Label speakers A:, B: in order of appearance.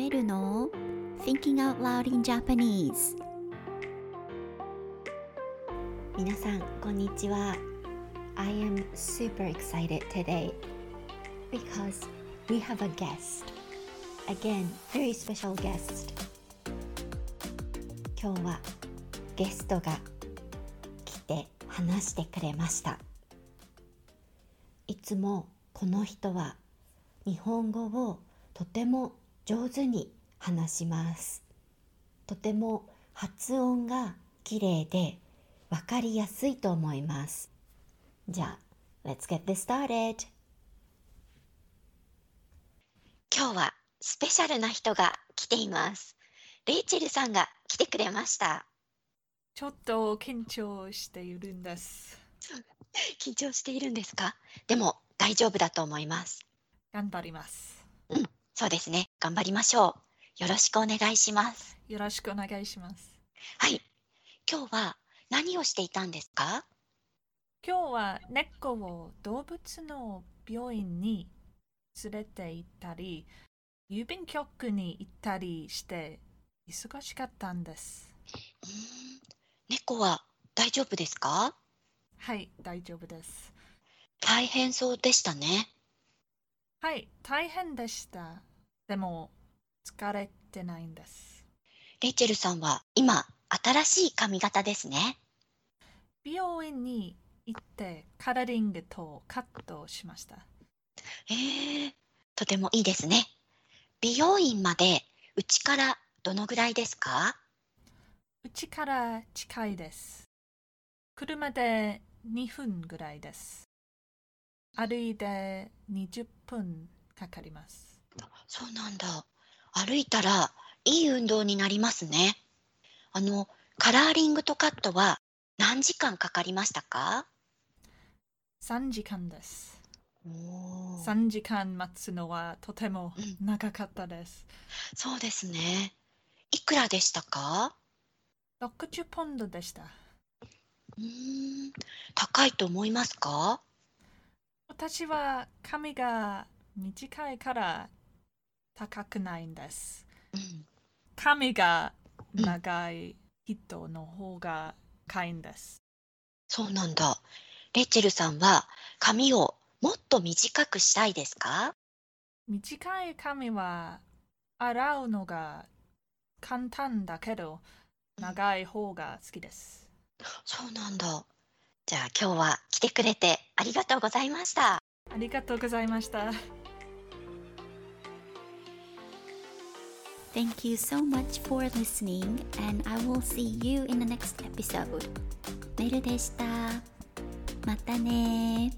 A: メルの Thinking Out Loud in Japanese 皆さんこんにちは I am super excited today because we have a guest again very special guest 今日はゲストが来て話してくれましたいつもこの人は日本語をとても上手に話します。とても発音がきれいでわかりやすいと思います。じゃあ Let's get this started 今日はスペシャルな人が来ています。レイチェルさんが来てくれました。
B: ちょっと緊張しているんです。
A: 緊張しているんですか？でも大丈夫だと思います。
B: 頑張ります。
A: そうですね頑張りましょうよろしくお願いします
B: よろしくお願いします。
A: はい今日は何をしていたんですか？
B: 今日は猫を動物の病院に連れて行ったり、郵便局に行ったりして忙しかったんです。
A: うーん猫は大丈夫ですか？
B: はい、大丈夫です。
A: 大変そうでしたね
B: はい、大変でした。でも疲れてないんです。
A: レイチェルさんは今新しい髪型ですね
B: 美容院に行ってカラーリングとカットしました。
A: へえとてもいいですね美容院までうちからどのぐらいですか？
B: うちから近いです。車で2分ぐらいです。歩いて20分かかります。
A: そうなんだ。歩いたらいい運動になりますね。あのカラーリングとカットは何時間かかりましたか
B: ？3時間です。
A: おー。
B: 3時間待つのはとても長かったです。
A: そうですね。いくらでしたか
B: ？60ポンドでした。
A: うーん高いと思いますか？
B: 私は髪が短いから高くないんです。
A: うん
B: 髪が長い人の方が高いんです。
A: そうなんだレイチェルさんは髪をもっと短くしたいですか？
B: 短い髪は洗うのが簡単だけど長い方が好きです。
A: そうなんだじゃあ今日は来てくれてありがとうございました
B: ありがとうございました。
C: Thank you so much for listening, and I will see you in the next episode. メルでした。またね